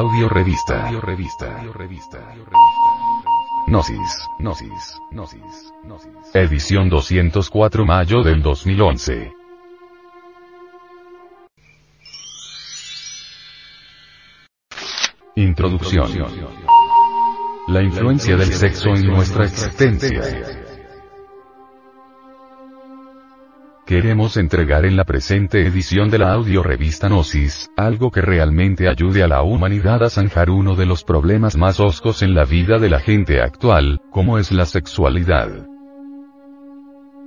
Audio revista. Audio revista. Audio revista. Gnosis. Gnosis. Gnosis. Gnosis. Edición 204 mayo del 2011. Introducción. La influencia del sexo en nuestra existencia. Queremos entregar en la presente edición de la audio revista Gnosis, algo que realmente ayude a la humanidad a zanjar uno de los problemas más oscos en la vida de la gente actual, como es la sexualidad.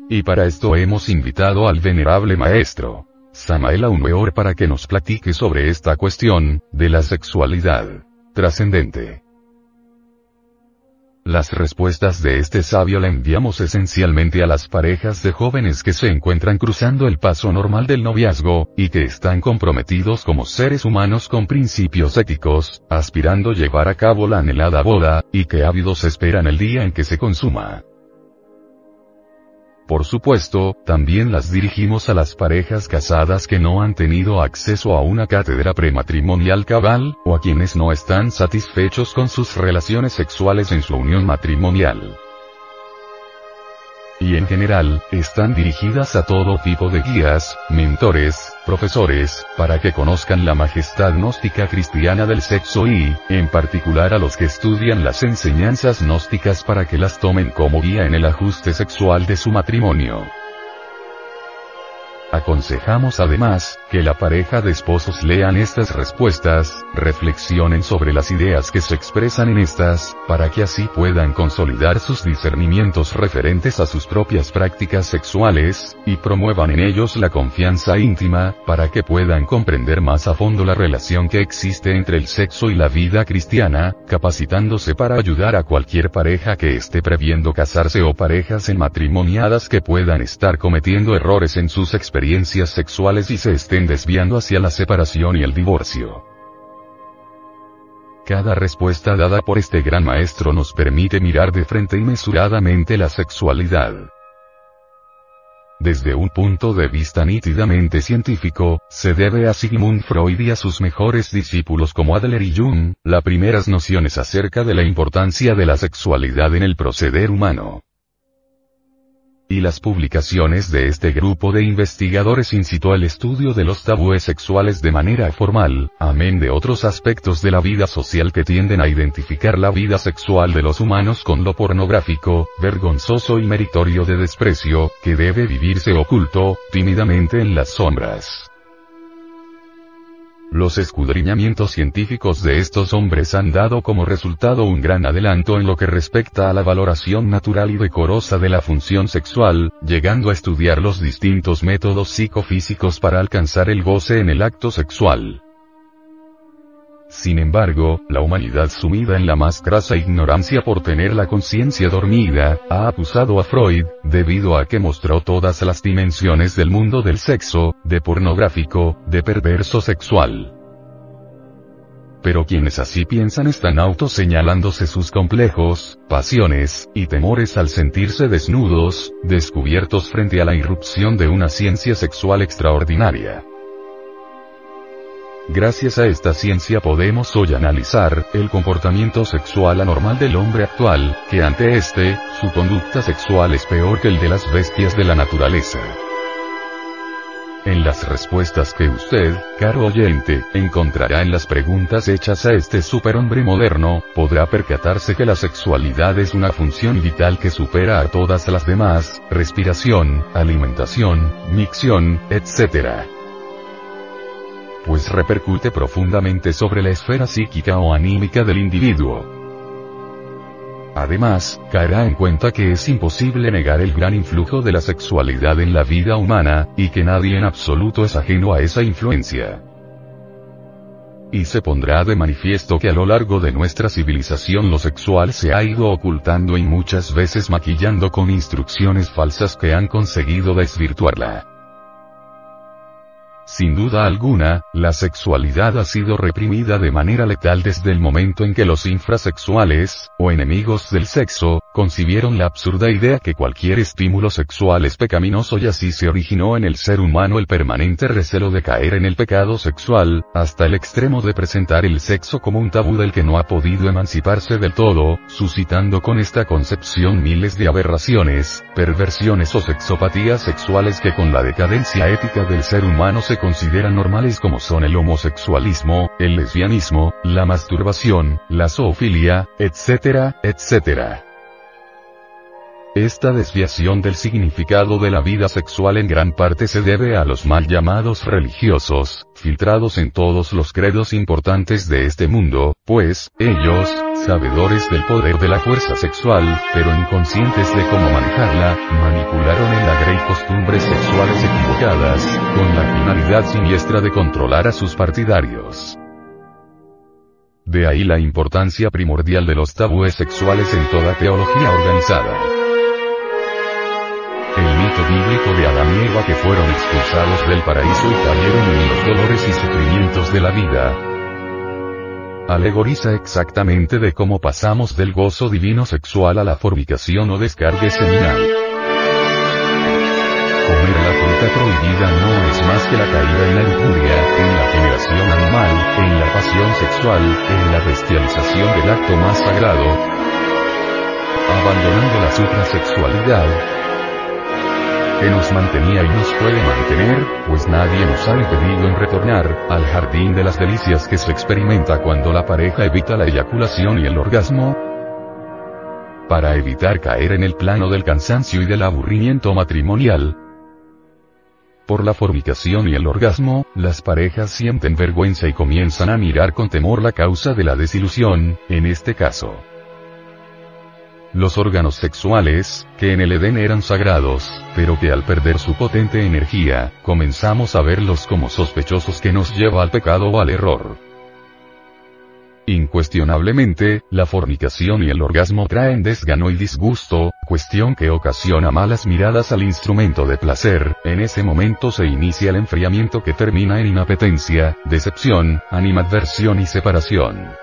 Y para esto hemos invitado al venerable maestro, Samael Aumeor para que nos platique sobre esta cuestión, de la sexualidad trascendente. Las respuestas de este sabio la enviamos esencialmente a las parejas de jóvenes que se encuentran cruzando el paso normal del noviazgo, y que están comprometidos como seres humanos con principios éticos, aspirando llevar a cabo la anhelada boda, y que ávidos esperan el día en que se consuma. Por supuesto, también las dirigimos a las parejas casadas que no han tenido acceso a una cátedra prematrimonial cabal, o a quienes no están satisfechos con sus relaciones sexuales en su unión matrimonial y en general, están dirigidas a todo tipo de guías, mentores, profesores, para que conozcan la majestad gnóstica cristiana del sexo y, en particular a los que estudian las enseñanzas gnósticas para que las tomen como guía en el ajuste sexual de su matrimonio. Aconsejamos además, que la pareja de esposos lean estas respuestas, reflexionen sobre las ideas que se expresan en estas, para que así puedan consolidar sus discernimientos referentes a sus propias prácticas sexuales, y promuevan en ellos la confianza íntima, para que puedan comprender más a fondo la relación que existe entre el sexo y la vida cristiana, capacitándose para ayudar a cualquier pareja que esté previendo casarse o parejas en matrimoniadas que puedan estar cometiendo errores en sus experiencias experiencias sexuales y se estén desviando hacia la separación y el divorcio. Cada respuesta dada por este gran maestro nos permite mirar de frente y mesuradamente la sexualidad. Desde un punto de vista nítidamente científico, se debe a Sigmund Freud y a sus mejores discípulos como Adler y Jung, las primeras nociones acerca de la importancia de la sexualidad en el proceder humano y las publicaciones de este grupo de investigadores incitó al estudio de los tabúes sexuales de manera formal, amén de otros aspectos de la vida social que tienden a identificar la vida sexual de los humanos con lo pornográfico, vergonzoso y meritorio de desprecio, que debe vivirse oculto, tímidamente en las sombras. Los escudriñamientos científicos de estos hombres han dado como resultado un gran adelanto en lo que respecta a la valoración natural y decorosa de la función sexual, llegando a estudiar los distintos métodos psicofísicos para alcanzar el goce en el acto sexual. Sin embargo, la humanidad sumida en la más grasa ignorancia por tener la conciencia dormida, ha acusado a Freud, debido a que mostró todas las dimensiones del mundo del sexo, de pornográfico, de perverso sexual. Pero quienes así piensan están autoseñalándose sus complejos, pasiones, y temores al sentirse desnudos, descubiertos frente a la irrupción de una ciencia sexual extraordinaria. Gracias a esta ciencia podemos hoy analizar el comportamiento sexual anormal del hombre actual, que ante este, su conducta sexual es peor que el de las bestias de la naturaleza. En las respuestas que usted, caro oyente, encontrará en las preguntas hechas a este superhombre moderno, podrá percatarse que la sexualidad es una función vital que supera a todas las demás, respiración, alimentación, micción, etc pues repercute profundamente sobre la esfera psíquica o anímica del individuo. Además, caerá en cuenta que es imposible negar el gran influjo de la sexualidad en la vida humana, y que nadie en absoluto es ajeno a esa influencia. Y se pondrá de manifiesto que a lo largo de nuestra civilización lo sexual se ha ido ocultando y muchas veces maquillando con instrucciones falsas que han conseguido desvirtuarla. Sin duda alguna, la sexualidad ha sido reprimida de manera letal desde el momento en que los infrasexuales, o enemigos del sexo, concibieron la absurda idea que cualquier estímulo sexual es pecaminoso y así se originó en el ser humano el permanente recelo de caer en el pecado sexual, hasta el extremo de presentar el sexo como un tabú del que no ha podido emanciparse del todo, suscitando con esta concepción miles de aberraciones, perversiones o sexopatías sexuales que con la decadencia ética del ser humano se consideran normales como son el homosexualismo, el lesbianismo, la masturbación, la zoofilia, etcétera, etcétera. Esta desviación del significado de la vida sexual en gran parte se debe a los mal llamados religiosos, filtrados en todos los credos importantes de este mundo, pues, ellos, sabedores del poder de la fuerza sexual, pero inconscientes de cómo manejarla, manipularon en la grey costumbres sexuales equivocadas, con la finalidad siniestra de controlar a sus partidarios. De ahí la importancia primordial de los tabúes sexuales en toda teología organizada. El mito bíblico de Adán y Eva que fueron expulsados del paraíso y cayeron en los dolores y sufrimientos de la vida. Alegoriza exactamente de cómo pasamos del gozo divino sexual a la fornicación o descargue seminal. Comer la fruta prohibida no es más que la caída en la lujuria, en la generación animal, en la pasión sexual, en la bestialización del acto más sagrado, abandonando la suprasexualidad, que nos mantenía y nos puede mantener, pues nadie nos ha impedido en retornar, al jardín de las delicias que se experimenta cuando la pareja evita la eyaculación y el orgasmo, para evitar caer en el plano del cansancio y del aburrimiento matrimonial. Por la fornicación y el orgasmo, las parejas sienten vergüenza y comienzan a mirar con temor la causa de la desilusión, en este caso los órganos sexuales, que en el Edén eran sagrados, pero que al perder su potente energía, comenzamos a verlos como sospechosos que nos lleva al pecado o al error. Incuestionablemente, la fornicación y el orgasmo traen desgano y disgusto, cuestión que ocasiona malas miradas al instrumento de placer, en ese momento se inicia el enfriamiento que termina en inapetencia, decepción, animadversión y separación.